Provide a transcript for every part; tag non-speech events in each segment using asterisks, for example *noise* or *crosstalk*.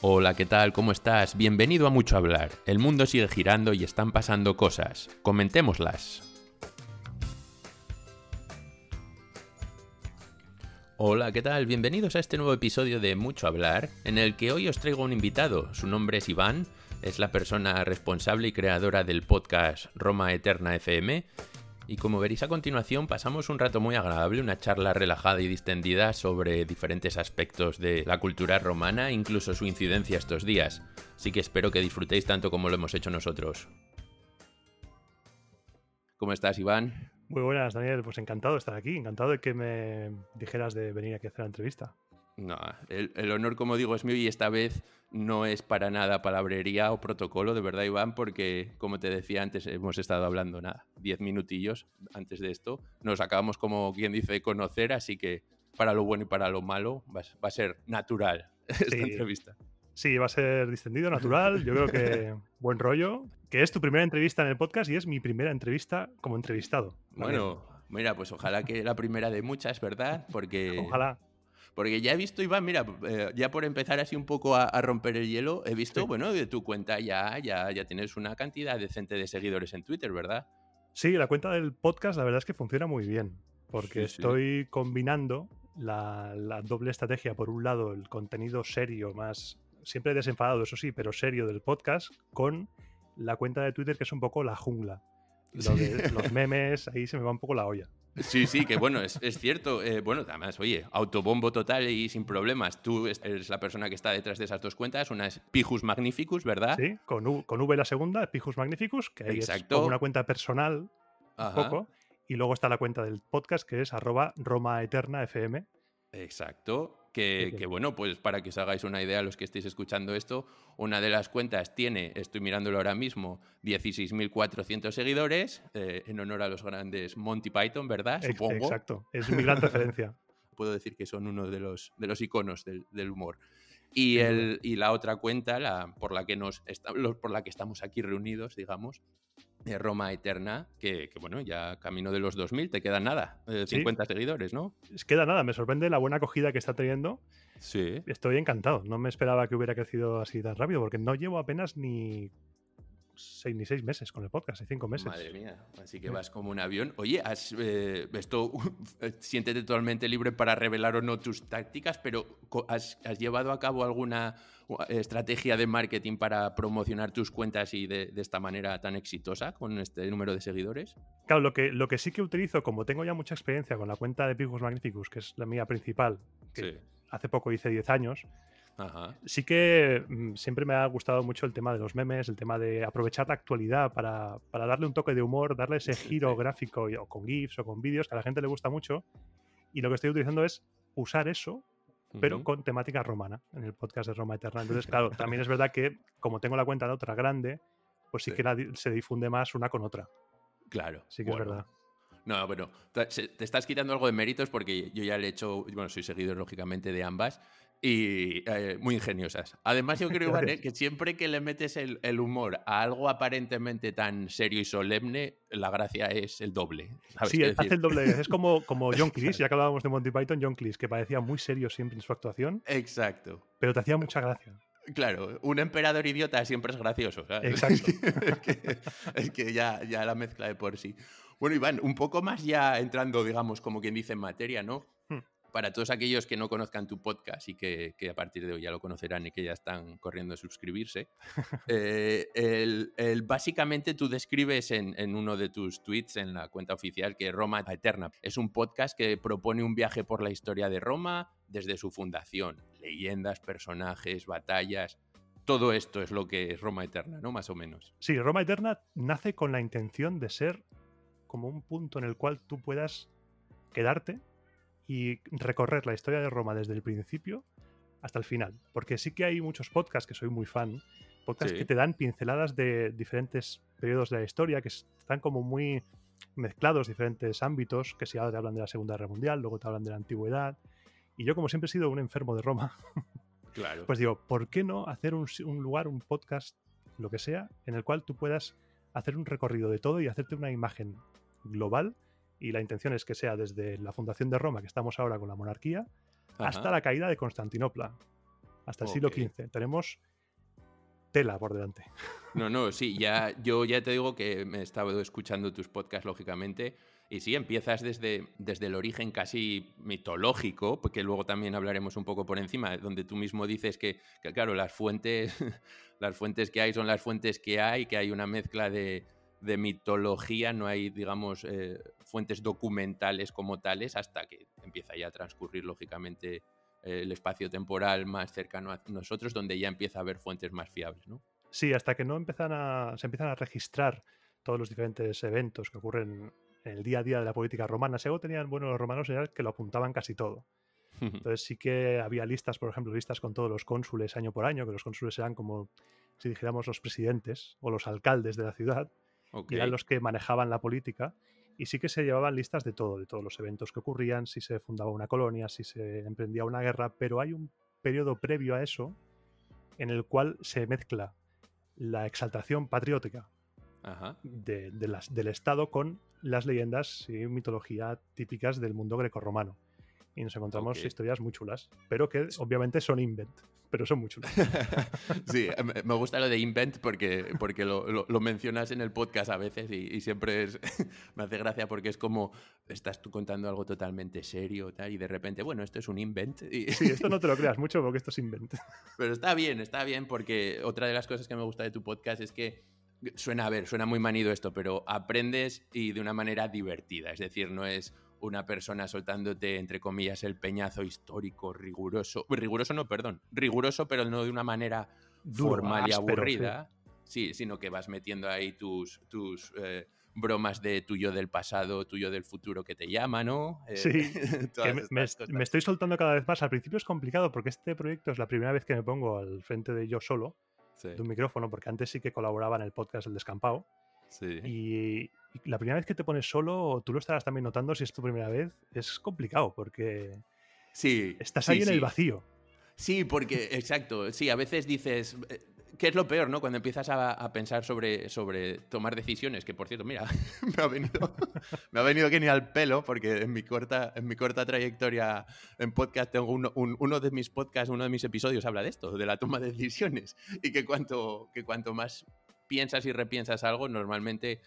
Hola, ¿qué tal? ¿Cómo estás? Bienvenido a Mucho Hablar. El mundo sigue girando y están pasando cosas. Comentémoslas. Hola, ¿qué tal? Bienvenidos a este nuevo episodio de Mucho Hablar, en el que hoy os traigo un invitado. Su nombre es Iván, es la persona responsable y creadora del podcast Roma Eterna FM y como veréis a continuación, pasamos un rato muy agradable, una charla relajada y distendida sobre diferentes aspectos de la cultura romana, incluso su incidencia estos días. Así que espero que disfrutéis tanto como lo hemos hecho nosotros. ¿Cómo estás, Iván? Muy buenas, Daniel. Pues encantado de estar aquí, encantado de que me dijeras de venir aquí a hacer la entrevista. No, el, honor, como digo, es mío y esta vez no es para nada palabrería o protocolo, de verdad, Iván, porque, como te decía antes, hemos estado hablando nada, diez minutillos antes de esto. Nos acabamos, como quien dice, conocer, así que para lo bueno y para lo malo va, a ser natural *laughs* esta entrevista. Sí, va a ser distendido, natural. Yo creo que *laughs* buen rollo. Que es tu primera entrevista en el podcast y es mi primera entrevista como entrevistado. Bueno, mira, pues ojalá que la primera de muchas, ¿verdad? Porque. Ojalá. Porque ya he visto, Iván, mira, eh, ya por empezar así un poco a, romper el hielo, he visto, bueno, de tu cuenta ya, ya, ya tienes una cantidad decente de seguidores en Twitter, ¿verdad? Sí, la cuenta del podcast la verdad es que funciona muy bien, porque estoy combinando la, doble estrategia, por un lado, el contenido serio, más siempre desenfadado, eso sí, pero serio del podcast, con la cuenta de Twitter que es un poco la jungla. los *laughs* memes, ahí se me va un poco la olla. Sí, sí, que bueno, es, cierto. Eh, bueno, además, oye, autobombo total y sin problemas. Tú eres la persona que está detrás de esas dos cuentas. Una es Pijus Magnificus, ¿verdad? Sí, con, U, con V la segunda, Pijus Magnificus, que es como una cuenta personal, un poco. Y luego está la cuenta del podcast, que es arroba Roma Eterna FM. Exacto. Que, bueno, pues para que os hagáis una idea, los que estéis escuchando esto, una de las cuentas tiene, estoy mirándolo ahora mismo, 16.400 seguidores, eh, en honor a los grandes Monty Python, ¿verdad? Supongo. Exacto, es mi gran referencia. *laughs* Puedo decir que son uno de los, de los iconos del, del humor. Y, el, y, la otra cuenta, la, por, la que nos por la que estamos aquí reunidos, digamos, Roma Eterna, que, bueno, ya camino de los 2000, te quedan nada, 50 eh, seguidores, ¿no? Es queda nada, me sorprende la buena acogida que está teniendo. Sí. Estoy encantado, no me esperaba que hubiera crecido así tan rápido, porque no llevo apenas ni seis, ni seis meses con el podcast, hay cinco meses. Madre mía, así que vas como un avión. Oye, has, eh, esto, *laughs* siéntete totalmente libre para revelar o no tus tácticas, pero ¿has, llevado a cabo alguna estrategia de marketing para promocionar tus cuentas y de, esta manera tan exitosa con este número de seguidores? Claro, lo que, lo que sí que utilizo, como tengo ya mucha experiencia con la cuenta de Picos Magnificus, que es la mía principal, que hace poco hice 10 años, Sí que mm, siempre me ha gustado mucho el tema de los memes, el tema de aprovechar la actualidad para, darle un toque de humor, darle ese giro gráfico o con GIFs o con vídeos que a la gente le gusta mucho. Y lo que estoy utilizando es usar eso, pero con temática romana, en el podcast de Roma Eterna. Entonces, *laughs* claro, también es verdad que como tengo la cuenta de otra grande, pues sí, que se difunde más una con otra. Claro. Sí que es verdad. No, pero te estás quitando algo de méritos porque yo ya le he hecho, bueno, soy seguidor lógicamente de ambas y eh, muy ingeniosas. Además, yo creo, *laughs* que siempre que le metes el, humor a algo aparentemente tan serio y solemne, la gracia es el doble. Sí, hace el doble. Es como, como John Cleese, *laughs* ya que hablábamos de Monty Python, John Cleese, que parecía muy serio siempre en su actuación. Exacto. Pero te hacía mucha gracia. Claro, un emperador idiota siempre es gracioso. Exacto. *laughs* es que, ya, ya la mezcla de por sí. Bueno, Iván, un poco más ya entrando, digamos, como quien dice en materia, ¿no? Para todos aquellos que no conozcan tu podcast y que, a partir de hoy ya lo conocerán y que ya están corriendo a suscribirse, eh, el, básicamente tú describes en, uno de tus tweets en la cuenta oficial que Roma Eterna es un podcast que propone un viaje por la historia de Roma desde su fundación, leyendas, personajes, batallas. Todo esto es lo que es Roma Eterna, ¿no? Más o menos. Sí, Roma Eterna nace con la intención de ser como un punto en el cual tú puedas quedarte y recorrer la historia de Roma desde el principio hasta el final. Porque sí que hay muchos podcasts que soy muy fan, podcasts que te dan pinceladas de diferentes periodos de la historia, que están como muy mezclados, diferentes ámbitos, que si ahora te hablan de la Segunda Guerra Mundial, luego te hablan de la Antigüedad. Y yo, como siempre he sido un enfermo de Roma, *laughs* claro. pues digo, ¿por qué no hacer un, un lugar, un podcast, lo que sea, en el cual tú puedas hacer un recorrido de todo y hacerte una imagen global y la intención es que sea desde la fundación de Roma, que estamos ahora con la monarquía, hasta la caída de Constantinopla. hasta el siglo XV. Tenemos tela por delante. No, no, sí, *laughs* ya, yo ya te digo que me he estado escuchando tus podcasts, lógicamente, y sí, empiezas desde, desde el origen casi mitológico, porque luego también hablaremos un poco por encima, donde tú mismo dices que, claro, las fuentes, *laughs* las fuentes que hay son las fuentes que hay, que hay una mezcla de, mitología, no hay, digamos, eh, fuentes documentales como tales, hasta que empieza ya a transcurrir, lógicamente, el espacio temporal más cercano a nosotros, donde ya empieza a haber fuentes más fiables, ¿no? Sí, hasta que no empiezan a, se empiezan a registrar todos los diferentes eventos que ocurren en el día a día de la política romana. Si algo tenían bueno los romanos era que lo apuntaban casi todo. *laughs* Entonces sí que había listas, por ejemplo, listas con todos los cónsules año por año, que los cónsules eran como, si dijéramos, los presidentes o los alcaldes de la ciudad, y eran los que manejaban la política y sí que se llevaban listas de todo, de todos los eventos que ocurrían, si se fundaba una colonia, si se emprendía una guerra, pero hay un periodo previo a eso en el cual se mezcla la exaltación patriótica De, del Estado con las leyendas y mitología típicas del mundo grecorromano. Y nos encontramos historias muy chulas, pero que obviamente son invent pero son muchos. *laughs* sí, me gusta lo de invent porque, porque lo, mencionas en el podcast a veces y, siempre es, *laughs* me hace gracia porque es como estás tú contando algo totalmente serio tal, y de repente, bueno, esto es un invent. Y... Sí, esto no te lo *laughs* creas mucho porque esto es invent. Pero está bien, está bien porque otra de las cosas que me gusta de tu podcast es que suena a ver, suena muy manido esto, pero aprendes y de una manera divertida, es decir, no es una persona soltándote, entre comillas, el peñazo histórico riguroso. Riguroso no, perdón. Riguroso, pero no de una manera formal y aburrida. Sí. sino que vas metiendo ahí tus, tus eh, bromas de tuyo del pasado, tuyo del futuro que te llama, ¿no? Eh, sí. *laughs* me, estoy soltando cada vez más. Al principio es complicado porque este proyecto es la primera vez que me pongo al frente de yo solo, de un micrófono, porque antes sí que colaboraba en el podcast El Descampado. Sí. Y, la primera vez que te pones solo, tú lo estarás también notando si es tu primera vez, es complicado porque sí, estás ahí en el vacío. Sí, porque, exacto, sí, a veces dices, eh, ¿qué es lo peor, no? Cuando empiezas a, pensar sobre, sobre tomar decisiones, que por cierto, mira, *laughs* me ha venido, *laughs* me ha venido que ni al pelo, porque en mi corta, en mi corta trayectoria en podcast tengo uno, uno de mis podcasts, uno de mis episodios habla de esto, de la toma de *laughs* decisiones, y que cuanto, que cuanto más piensas y repiensas algo, normalmente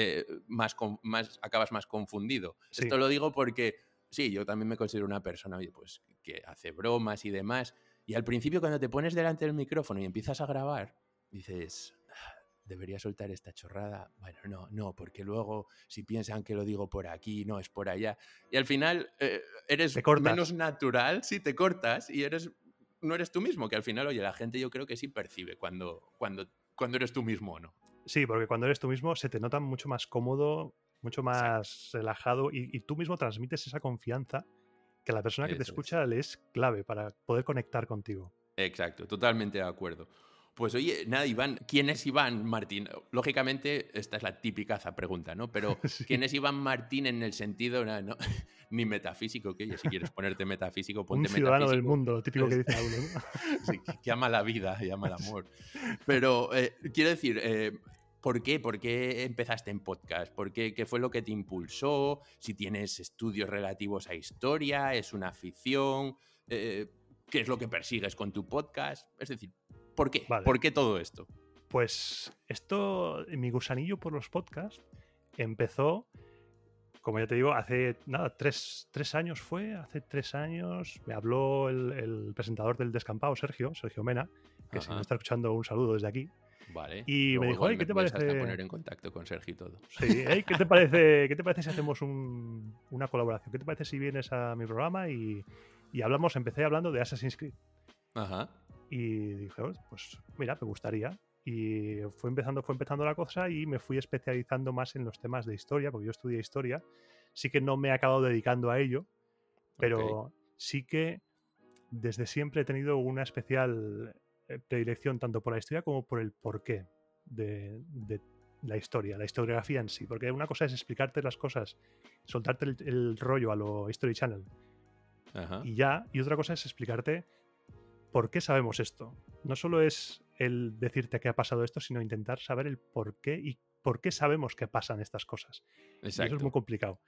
eh, más, más, acabas más confundido. Esto lo digo porque, sí, yo también me considero una persona, pues, que hace bromas y demás. Y al principio cuando te pones delante del micrófono y empiezas a grabar, dices, ah, debería soltar esta chorrada. Bueno, no, no, porque luego si piensan que lo digo por aquí, no, es por allá. Y al final eh, eres menos natural, sí, te cortas y eres no eres tú mismo, que al final, oye, la gente yo creo que sí percibe cuando, cuando, cuando eres tú mismo o no. Sí, porque cuando eres tú mismo se te nota mucho más cómodo, mucho más relajado y, tú mismo transmites esa confianza que la persona que te escucha le es clave para poder conectar contigo. Exacto, totalmente de acuerdo. Pues oye, nada, Iván, ¿quién es Iván Martín? Lógicamente, esta es la típica pregunta, ¿no? Pero *laughs* ¿quién es Iván Martín en el sentido, no, *laughs* ni metafísico, que oye, si quieres ponerte metafísico, ponte Un ciudadano del mundo, lo típico que dice uno, ¿no? *laughs* sí, que ama la vida y ama el amor. Pero eh, quiero decir, eh, ¿Por qué? ¿Por qué empezaste en podcast? ¿Por qué? ¿Qué fue lo que te impulsó? Si tienes estudios relativos a historia, es una afición, eh, ¿qué es lo que persigues con tu podcast? Es decir, ¿por qué? ¿Por qué todo esto? Pues esto, mi gusanillo por los podcasts empezó, como ya te digo, hace nada, tres, años fue, hace tres años me habló el, presentador del descampado, Sergio, Sergio Mena, que si me está escuchando un saludo desde aquí. Vale. Y me dijo, ¿qué te parece? poner en contacto con Sergio y todo. Sí, ¿qué te parece, ¿qué te parece si hacemos una colaboración? ¿Qué te parece si vienes a mi programa y, hablamos? Empecé hablando de Assassin's Creed. Ajá. Y dije, pues mira, me gustaría. Y fue empezando, fue empezando la cosa y me fui especializando más en los temas de historia, porque yo estudié historia. Sí que no me he acabado dedicando a ello, pero sí que desde siempre he tenido una especial predilección tanto por la historia como por el porqué de, la historia, la historiografía en sí. Porque una cosa es explicarte las cosas, soltarte el, rollo a lo History Channel y ya, y otra cosa es explicarte por qué sabemos esto. No solo es el decirte que ha pasado esto, sino intentar saber el por qué y por qué sabemos que pasan estas cosas. eso es muy complicado.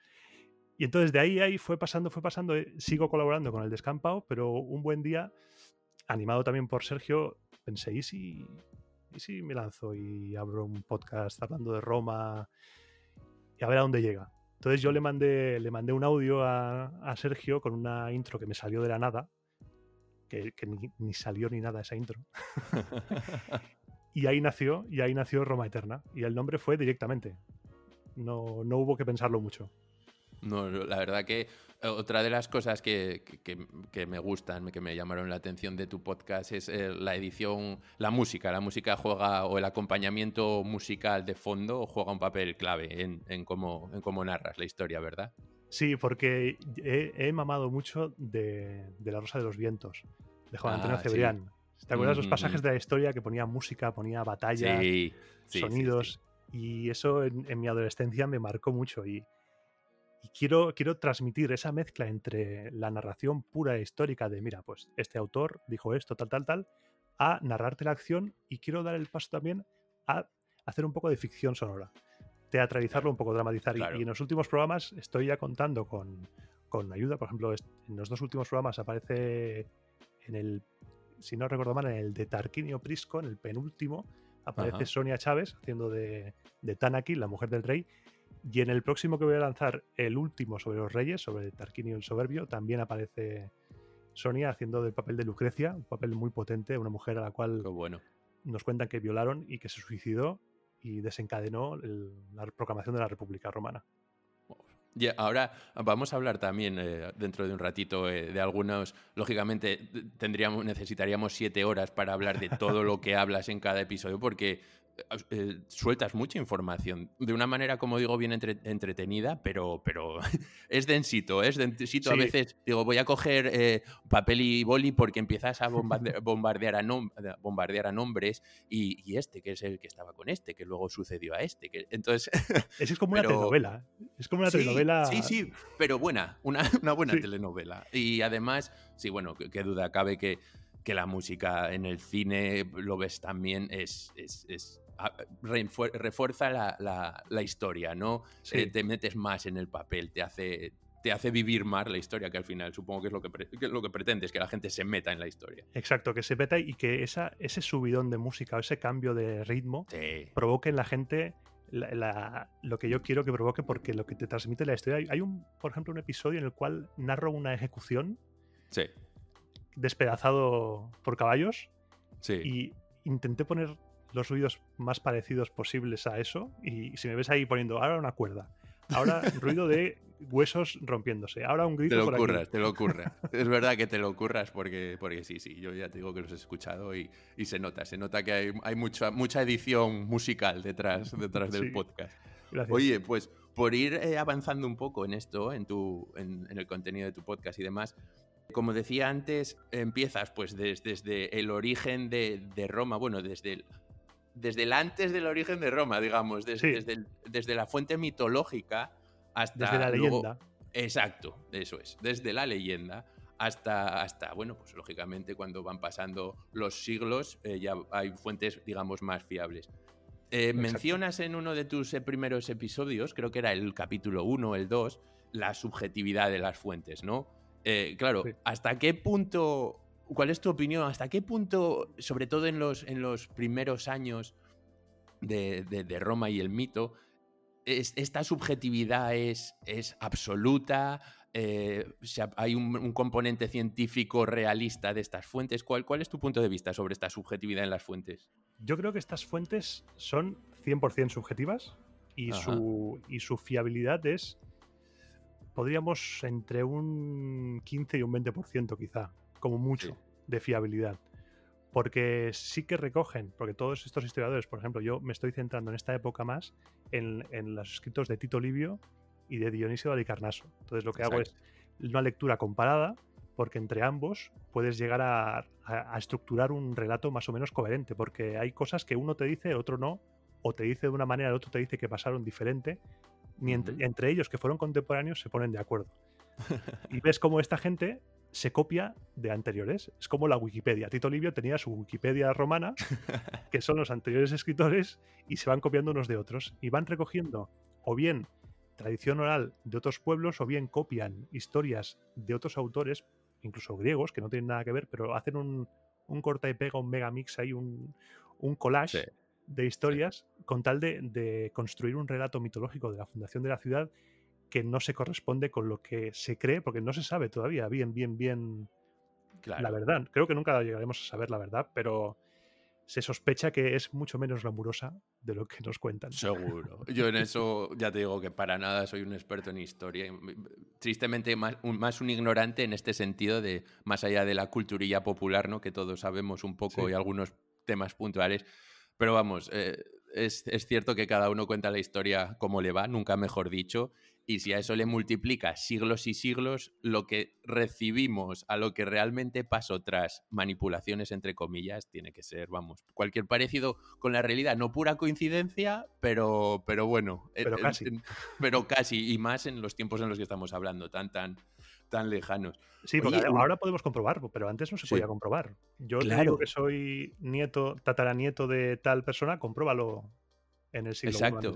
Y entonces de ahí, ahí fue pasando, fue pasando. Eh, sigo colaborando con el descampado, pero un buen día animado también por Sergio, pensé, ¿y si, ¿y si me lanzo y abro un podcast hablando de Roma y a ver a dónde llega? Entonces yo le mandé, le mandé un audio a, Sergio con una intro que me salió de la nada, que, ni, salió ni nada esa intro. *laughs* y ahí nació, y ahí nació Roma Eterna. Y el nombre fue directamente. No, no hubo que pensarlo mucho. No, la verdad que eh, otra de las cosas que, me gustan, que me llamaron la atención de tu podcast es eh, la edición, la música. La música juega, o el acompañamiento musical de fondo, juega un papel clave en, cómo, en cómo narras la historia, ¿verdad? Sí, porque he, mamado mucho de, La Rosa de los Vientos, de Juan Antonio ah, Cebrián. ¿Te acuerdas los pasajes de la historia que ponía música, ponía batalla, sonidos? Y eso en, mi adolescencia me marcó mucho. Y, y quiero, quiero transmitir esa mezcla entre la narración pura e histórica de, mira, pues este autor dijo esto, tal, tal, tal, a narrarte la acción y quiero dar el paso también a hacer un poco de ficción sonora, teatralizarlo un poco, dramatizar. Y, en los últimos programas estoy ya contando con, con ayuda, por ejemplo, en los dos últimos programas aparece en el, si no recuerdo mal, en el de Tarquinio Prisco, en el penúltimo, aparece Sonia Chávez haciendo de, de Tanaki, la mujer del rey, y en el próximo que voy a lanzar, el último sobre los reyes, sobre Tarquinio el Soberbio, también aparece Sonia haciendo del papel de Lucrecia, un papel muy potente, una mujer a la cual nos cuentan que violaron y que se suicidó y desencadenó la proclamación de la República Romana. Y ahora vamos a hablar también eh, dentro de un ratito eh, de algunos. Lógicamente tendríamos, necesitaríamos siete horas para hablar de todo lo que *laughs* hablas en cada episodio, porque eh, sueltas mucha información de una manera, como digo, bien entretenida, pero, pero *laughs* es densito, es densito. A veces digo, voy a coger eh, papel y boli porque empiezas a *laughs* bombardear, a, bombardear a nombres y, este, que es el que estaba con este, que luego sucedió a este. Que, entonces, *laughs* es como una telenovela. Es como una telenovela. Sí, sí, pero buena, una, una buena telenovela. Y además, sí, bueno, qué duda cabe que que la música en el cine, lo ves también, es, es, es refuerza la, la, historia, ¿no? Eh, te metes más en el papel, te hace, te hace vivir más la historia, que al final supongo que es lo que, que lo que pretendes, que la gente se meta en la historia. Exacto, que se meta y que esa, ese subidón de música o ese cambio de ritmo provoque en la gente lo que yo quiero que provoque, porque lo que te transmite la historia. Hay un, por ejemplo, un episodio en el cual narro una ejecución. Sí despedazado por caballos. Y intenté poner los ruidos más parecidos posibles a eso. Y si me ves ahí poniendo ahora una cuerda, ahora ruido de huesos rompiéndose, ahora un grito. Te lo ocurras, te lo ocurras. es verdad que te lo ocurras porque, porque sí, sí, yo ya te digo que los he escuchado y, se nota, se nota que hay, hay mucha, mucha edición musical detrás, detrás del podcast. Oye, pues por ir eh, avanzando un poco en esto, en, tu, en, el contenido de tu podcast y demás, como decía antes, empiezas pues desde, el origen de, Roma, bueno, desde el, desde el antes del origen de Roma, digamos, desde, desde, la fuente mitológica hasta... Desde la leyenda. exacto, eso es, desde la leyenda hasta, hasta, bueno, pues lógicamente cuando van pasando los siglos eh, ya hay fuentes, digamos, más fiables. Eh, mencionas en uno de tus eh, primeros episodios, creo que era el capítulo 1 el 2, la subjetividad de las fuentes, ¿no? Eh, claro, ¿hasta qué punto, cuál es tu opinión? ¿Hasta qué punto, sobre todo en los, en los primeros años de, Roma y el mito, esta subjetividad es, es absoluta? Eh, ¿Hay un, componente científico realista de estas fuentes? ¿Cuál, ¿Cuál es tu punto de vista sobre esta subjetividad en las fuentes? Yo creo que estas fuentes son 100% subjetivas y su, y su fiabilidad es podríamos entre un 15 y un 20% quizá, como mucho, de fiabilidad. Porque sí que recogen, porque todos estos historiadores, por ejemplo, yo me estoy centrando en esta época más en, los escritos de Tito Livio y de Dionisio de Alicarnaso. Entonces lo que hago es una lectura comparada, porque entre ambos puedes llegar a, estructurar un relato más o menos coherente, porque hay cosas que uno te dice, otro no, o te dice de una manera, el otro te dice que pasaron diferente, ni entre, ellos que fueron contemporáneos se ponen de acuerdo. *laughs* y ves cómo esta gente se copia de anteriores. Es como la Wikipedia. Tito Livio tenía su Wikipedia romana, *laughs* que son los anteriores escritores, y se van copiando unos de otros. Y van recogiendo o bien tradición oral de otros pueblos, o bien copian historias de otros autores, incluso griegos, que no tienen nada que ver, pero hacen un, un corta y pega, un megamix, hay un, un collage de historias con tal de, construir un relato mitológico de la fundación de la ciudad que no se corresponde con lo que se cree, porque no se sabe todavía bien, bien, bien la verdad. Creo que nunca llegaremos a saber la verdad, pero se sospecha que es mucho menos glamurosa de lo que nos cuentan. Seguro. Yo en *laughs* eso ya te digo que para nada soy un experto en historia. Tristemente, más un, más un ignorante en este sentido de más allá de la culturilla popular, ¿no? Que todos sabemos un poco y algunos temas puntuales. Pero vamos, eh, es, es, cierto que cada uno cuenta la historia como le va, nunca mejor dicho, y si a eso le multiplica siglos y siglos, lo que recibimos a lo que realmente pasó tras manipulaciones, entre comillas, tiene que ser, vamos, cualquier parecido con la realidad. No pura coincidencia, pero, pero bueno. Pero casi. pero casi, y más en los tiempos en los que estamos hablando, tan, tan, tan lejanos. Sí, porque ahora podemos comprobarlo, pero antes no se podía comprobar. Yo claro. que soy nieto, tataranieto de tal persona, compruébalo en el siglo Exacto.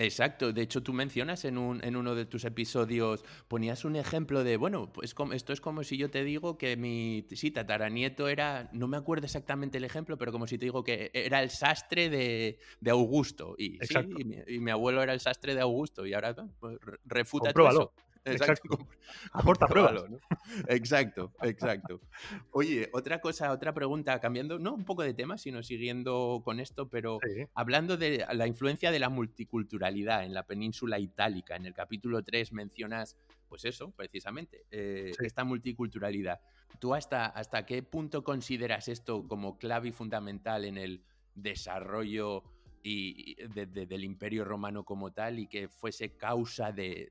Exacto, de hecho tú mencionas en, un, en uno de tus episodios, ponías un ejemplo de, bueno, pues esto es como si yo te digo que mi, sí, tataranieto era, no me acuerdo exactamente el ejemplo, pero como si te digo que era el sastre de, Augusto, y, sí, y, mi, abuelo era el sastre de Augusto, y ahora pues, refuta eso. *laughs* Exacto. Aporta pruebas. Exacto, exacto. Oye, otra cosa, otra pregunta, cambiando, no un poco de tema, sino siguiendo con esto, pero hablando de la influencia de la multiculturalidad en la península itálica, en el capítulo 3 mencionas, pues eso, precisamente, eh, esta multiculturalidad. ¿Tú hasta, hasta qué punto consideras esto como clave y fundamental en el desarrollo y, del imperio romano como tal y que fuese causa de,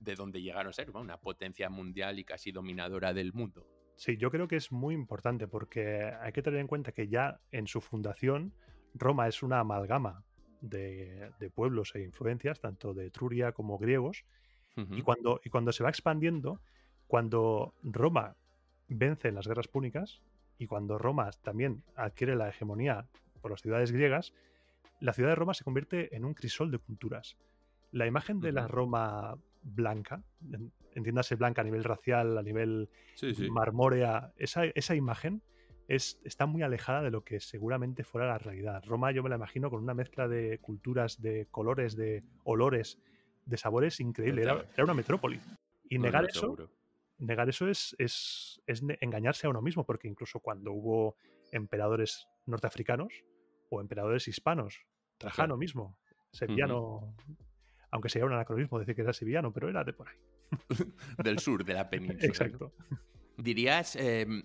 de donde llegaron a ser, una potencia mundial y casi dominadora del mundo. Sí, yo creo que es muy importante porque hay que tener en cuenta que ya en su fundación Roma es una amalgama de, pueblos e influencias, tanto de Etruria como griegos, y, cuando, y cuando se va expandiendo, cuando Roma vence en las guerras púnicas y cuando Roma también adquiere la hegemonía por las ciudades griegas, la ciudad de Roma se convierte en un crisol de culturas. La imagen de la Roma blanca, entiéndase blanca a nivel racial, a nivel marmórea, esa, esa imagen es, está muy alejada de lo que seguramente fuera la realidad. Roma yo me la imagino con una mezcla de culturas, de colores, de olores, de sabores increíble. Era, una metrópoli. Y negar eso, negar eso es, es, engañarse a uno mismo, porque incluso cuando hubo emperadores norteafricanos o emperadores hispanos, Trajano mismo, sevillano, aunque sea un anacronismo decir que era sevillano, pero era de por ahí. *laughs* Del sur de la península. Exacto. Dirías, em,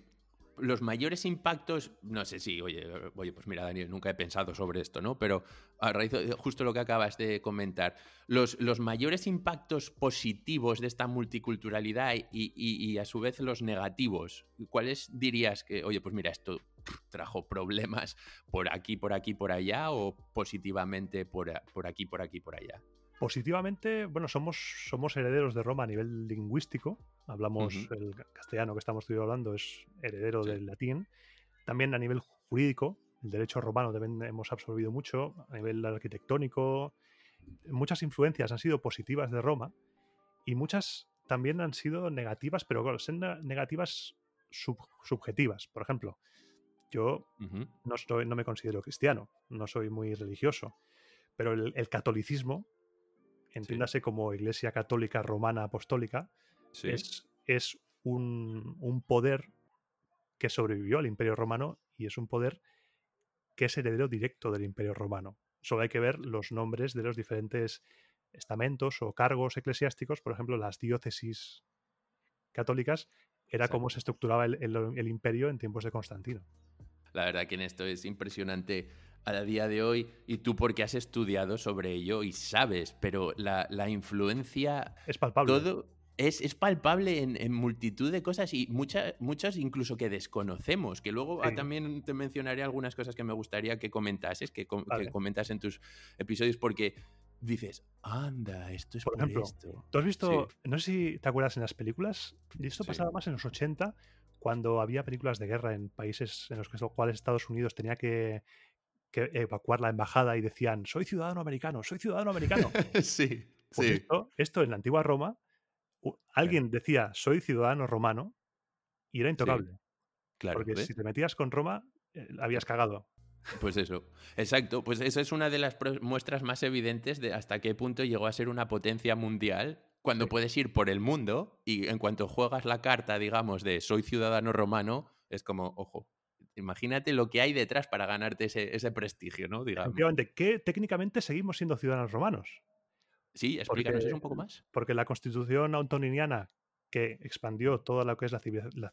los mayores impactos, no sé si, oye, oye, pues mira, Daniel, nunca he pensado sobre esto, ¿no? Pero a raíz de justo lo que acabas de comentar, los, los mayores impactos positivos de esta multiculturalidad y, a su vez los negativos, ¿cuáles dirías que, oye, pues mira, esto trajo problemas por aquí, por aquí, por allá o positivamente por, por aquí, por aquí, por allá? Positivamente, bueno, somos, somos herederos de Roma a nivel lingüístico. Hablamos el castellano que estamos hablando, es heredero del latín. También a nivel jurídico, el derecho romano también hemos absorbido mucho. A nivel arquitectónico, muchas influencias han sido positivas de Roma y muchas también han sido negativas, pero claro, son negativas subjetivas. Por ejemplo, yo no me considero cristiano, no soy muy religioso, pero el catolicismo entiéndase como Iglesia Católica Romana Apostólica, es, es un, poder que sobrevivió al Imperio Romano y es un poder que es heredero directo del Imperio Romano. Solo hay que ver los nombres de los diferentes estamentos o cargos eclesiásticos, por ejemplo, las diócesis católicas, era como se estructuraba el imperio en tiempos de Constantino. La verdad que en esto es impresionante a día de hoy y tú porque has estudiado sobre ello y sabes, pero la, influencia... Es palpable. Todo es, es palpable en, multitud de cosas y muchas, muchas incluso que desconocemos, que luego también te mencionaré algunas cosas que me gustaría que comentases, que, comentas en tus episodios porque dices, anda, esto es por, ejemplo, esto. ¿Tú has visto, no sé si te acuerdas en las películas, y esto pasaba más en los 80, cuando había películas de guerra en países en los cuales Estados Unidos tenía que que evacuar la embajada y decían, soy ciudadano americano, soy ciudadano americano. *laughs* sí, pues sí. Esto, esto, en la antigua Roma, alguien decía, soy ciudadano romano y era intocable. Claro, Porque si te metías con Roma, eh, habías cagado. Pues eso, exacto. Pues eso es una de las muestras más evidentes de hasta qué punto llegó a ser una potencia mundial cuando puedes ir por el mundo y en cuanto juegas la carta, digamos, de soy ciudadano romano, es como, ojo, imagínate lo que hay detrás para ganarte ese, prestigio, ¿no? Digamos. que técnicamente seguimos siendo ciudadanos romanos. Sí, explícanos eso un poco más. Porque la constitución autoniniana que expandió toda lo que es la,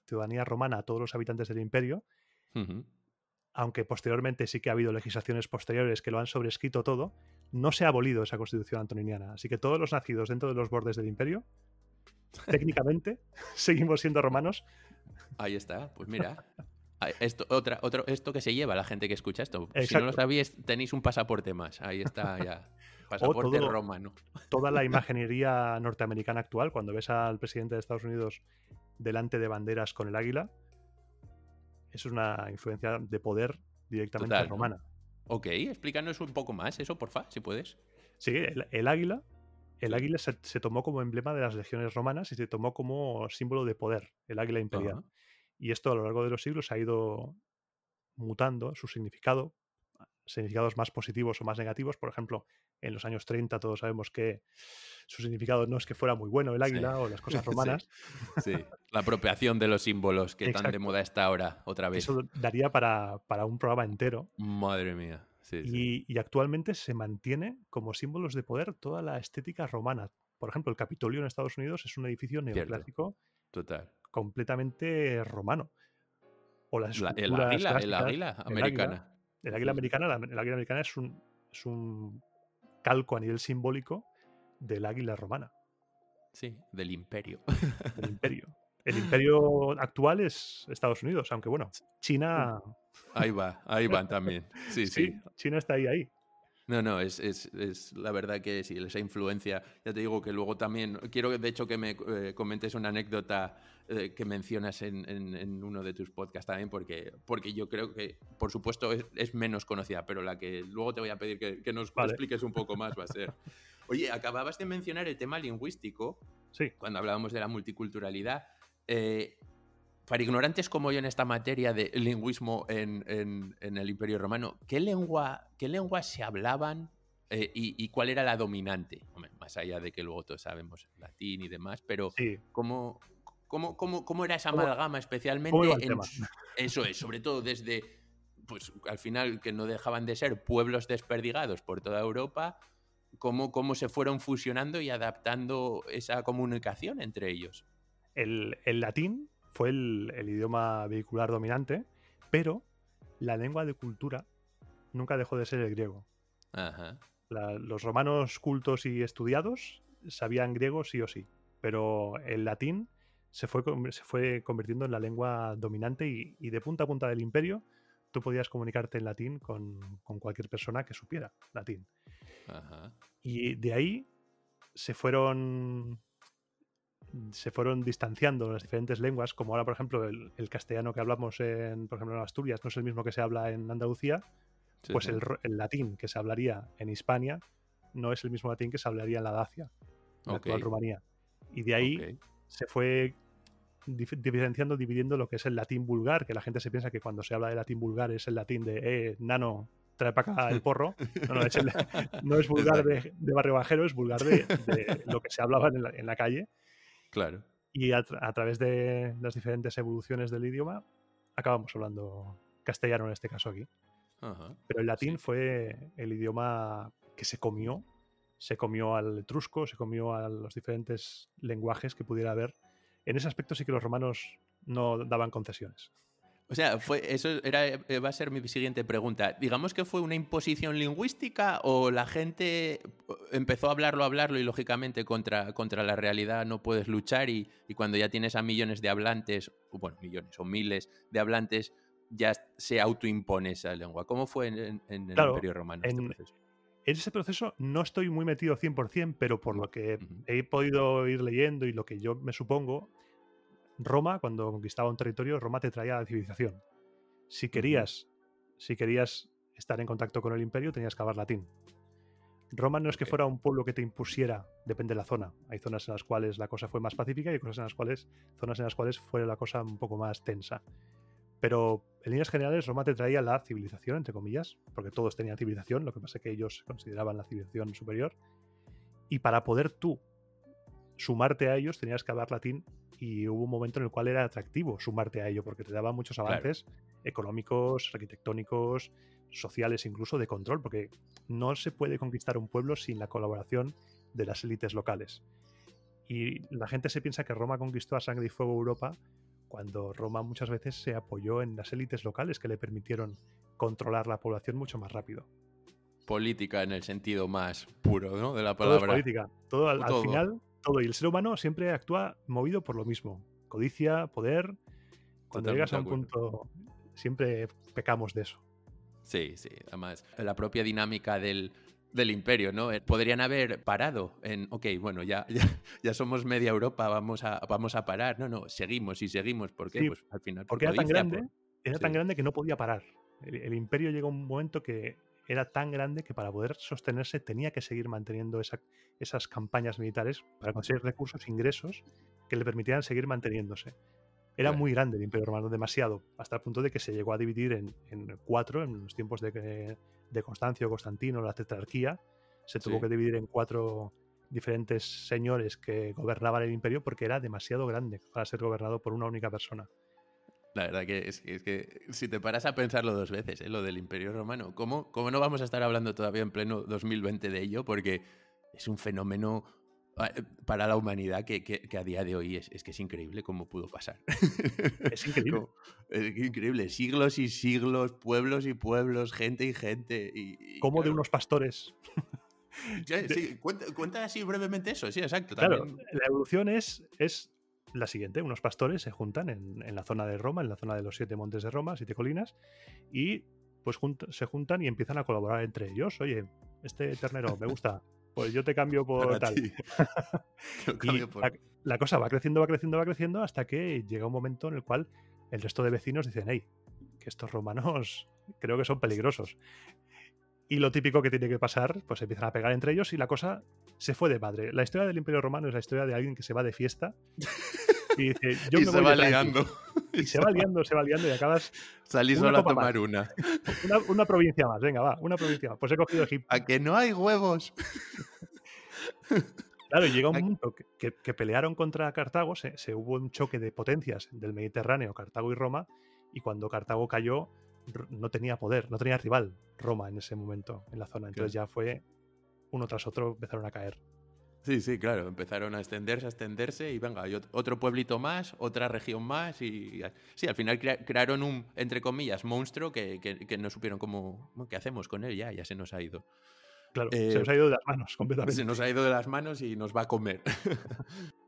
ciudadanía romana a todos los habitantes del imperio, aunque posteriormente sí que ha habido legislaciones posteriores que lo han sobrescrito todo, no se ha abolido esa constitución antoniniana. Así que todos los nacidos dentro de los bordes del imperio, técnicamente, *laughs* seguimos siendo romanos. Ahí está, pues mira. Esto, otra, otro, esto que se lleva la gente que escucha esto. Si no lo sabéis, tenéis un pasaporte más. Ahí está ya. *laughs* Pasaporte romano. Toda la *laughs* imaginería norteamericana actual, cuando ves al presidente de Estados Unidos delante de banderas con el águila, eso es una influencia de poder directamente romana. Ok, explícanos un poco más eso, porfa, si puedes. Sí, el, águila, el águila se, tomó como emblema de las legiones romanas y se tomó como símbolo de poder, el águila imperial. Y esto a lo largo de los siglos ha ido mutando su significado, significados más positivos o más negativos. Por ejemplo, en los años 30 todos sabemos que su significado no es que fuera muy bueno el águila o las cosas *laughs* romanas. Sí. *laughs* la apropiación de los símbolos que tan de moda está ahora, otra vez. Eso daría para, un programa entero. Madre mía. y, actualmente se mantiene como símbolos de poder toda la estética romana. Por ejemplo, el Capitolio en Estados Unidos es un edificio neoclásico Total. Completamente romano. O las el, águila, el águila americana. El águila, americana, el águila americana es un, es un calco a nivel simbólico del águila romana. Sí, del imperio. Del *laughs* imperio. El imperio actual es Estados Unidos, aunque bueno, China. Ahí va, ahí van también. Sí, *laughs* sí. China está ahí, ahí. No, no, es, es, la verdad que sí, esa influencia. Ya te digo que luego también, quiero de hecho que me eh, comentes una anécdota eh, que mencionas en, uno de tus podcasts también, porque, porque yo creo que, por supuesto, es, menos conocida, pero la que luego te voy a pedir que, nos expliques un poco más va a ser. Oye, acababas de mencionar el tema lingüístico, sí. cuando hablábamos de la multiculturalidad. Eh, para ignorantes como yo en esta materia de lingüismo en, el Imperio Romano, ¿qué lengua, qué lenguas se hablaban eh, y, cuál era la dominante? más allá de que luego todos sabemos latín y demás, pero ¿cómo, cómo, cómo, era esa amalgama especialmente? eso es, sobre todo desde, pues al final que no dejaban de ser pueblos desperdigados por toda Europa, cómo, cómo se fueron fusionando y adaptando esa comunicación entre ellos. El, el latín fue el, idioma vehicular dominante, pero la lengua de cultura nunca dejó de ser el griego. los romanos cultos y estudiados sabían griego sí o sí, pero el latín se fue, se fue convirtiendo en la lengua dominante y, de punta a punta del imperio tú podías comunicarte en latín con, cualquier persona que supiera latín. Y de ahí se fueron se fueron distanciando las diferentes lenguas, como ahora, por ejemplo, el, castellano que hablamos en, por ejemplo, en Asturias no es el mismo que se habla en Andalucía, pues El, latín que se hablaría en Hispania no es el mismo latín que se hablaría en la Dacia, en la actual Rumanía. Y de ahí se fue diferenciando, dividiendo lo que es el latín vulgar, que la gente se piensa que cuando se habla de latín vulgar es el latín de, eh, nano, trae para acá el *laughs* porro. No, es, *laughs* vulgar de, barrio bajero, es vulgar de, lo que se hablaba en la calle. Claro. Y a, través de las diferentes evoluciones del idioma, acabamos hablando castellano en este caso aquí. Pero el latín fue el idioma que se comió, se comió al etrusco, se comió a los diferentes lenguajes que pudiera haber. En ese aspecto sí que los romanos no daban concesiones. O sea, fue, eso era, eh, va a ser mi siguiente pregunta. Digamos que fue una imposición lingüística o la gente eh, empezó a hablarlo, a hablarlo y lógicamente contra, contra la realidad no puedes luchar y, cuando ya tienes a millones de hablantes, bueno, millones o miles de hablantes, ya se autoimpone esa lengua. ¿Cómo fue en, el Imperio Romano este proceso? En ese proceso no estoy muy metido 100%, pero por lo que he podido ir leyendo y lo que yo me supongo, Roma, cuando conquistaba un territorio, Roma te traía la civilización. Si querías, si querías estar en contacto con el imperio, tenías que hablar latín. Roma no es que fuera un pueblo que te impusiera, depende de la zona. Hay zonas en las cuales la cosa fue más pacífica y hay cosas en las cuales, zonas en las cuales fue la cosa un poco más tensa. Pero en líneas generales, Roma te traía la civilización, entre comillas, porque todos tenían civilización, lo que pasa es que ellos consideraban la civilización superior. Y para poder tú sumarte a ellos, tenías que hablar latín y hubo un momento en el cual era atractivo sumarte a ello, porque te daba muchos avances económicos, arquitectónicos, sociales, incluso de control, porque no se puede conquistar un pueblo sin la colaboración de las élites locales. Y la gente se piensa que Roma conquistó a sangre y fuego Europa cuando Roma muchas veces se apoyó en las élites locales que le permitieron controlar la población mucho más rápido. Política en el sentido más puro ¿no? de la palabra. Todo política. Todo, al, final, todo. Y el ser humano siempre actúa movido por lo mismo. Codicia, poder. Cuando llegas a un punto, siempre pecamos de eso. Sí, sí. Además, la propia dinámica del, del imperio, ¿no? Eh, podrían haber parado en, ok, bueno, ya, *laughs* ya, somos media Europa, vamos a, vamos a parar. No, no, seguimos y seguimos. ¿Por qué? pues al final. Porque era tan grande, era tan grande que no podía parar. El, imperio llegó a un momento que era tan grande que para poder sostenerse tenía que seguir manteniendo esas campañas militares para conseguir recursos, ingresos que le permitieran seguir manteniéndose. Era muy grande el Imperio Romano, demasiado, hasta el punto de que se llegó a dividir en, en cuatro en los tiempos de, de Constancio, Constantino, la tetrarquía, se tuvo que dividir en cuatro diferentes señores que gobernaban el imperio porque era demasiado grande para ser gobernado por una única persona. La verdad que es, que si te paras a pensarlo dos veces, ¿eh? lo del imperio romano, ¿cómo, ¿cómo no vamos a estar hablando todavía en pleno 2020 de ello? Porque es un fenómeno Ah, eh, para la humanidad que, a día de hoy es, que es increíble cómo pudo pasar. *laughs* Es increíble. es increíble. Siglos y siglos, pueblos y pueblos, gente y gente. Y, como de unos pastores. *laughs* sí, cuenta, así brevemente eso, sí, exacto. Claro, la evolución es, es la siguiente. Unos pastores se juntan en, la zona de Roma, en la zona de los siete montes de Roma, siete colinas, y pues se juntan y empiezan a colaborar entre ellos. Oye, este ternero me gusta, pues yo te cambio por tal. *laughs* La, cosa va creciendo, va creciendo, va creciendo hasta que llega un momento en el cual el resto de vecinos dicen, hey, que estos romanos creo que son peligrosos. Y lo típico que tiene que pasar, pues empiezan a pegar entre ellos y la cosa se fue de madre. La historia del Imperio Romano es la historia de alguien que se va de fiesta *laughs* y dice, yo me se va liando. Y se va liando, se va liando y acabas. Salís solo a tomar *laughs* una. una. provincia más, venga, va, una provincia más. Pues he cogido Egipto. A que no hay huevos. *laughs* Claro, llega un momento que, pelearon contra Cartago, se, hubo un choque de potencias del Mediterráneo, Cartago y Roma, y cuando Cartago cayó, no tenía poder, no tenía rival Roma en ese momento en la zona. Entonces ya fue uno tras otro empezaron a caer. Sí, sí, claro, empezaron a extenderse, a extenderse y venga, otro pueblito más, otra región más y sí, al final crearon un, entre comillas, monstruo que, que, no supieron cómo, qué hacemos con él, ya, ya se nos ha ido. Claro, se nos ha ido de las manos completamente. Se nos ha ido de las manos y nos va a comer. *laughs*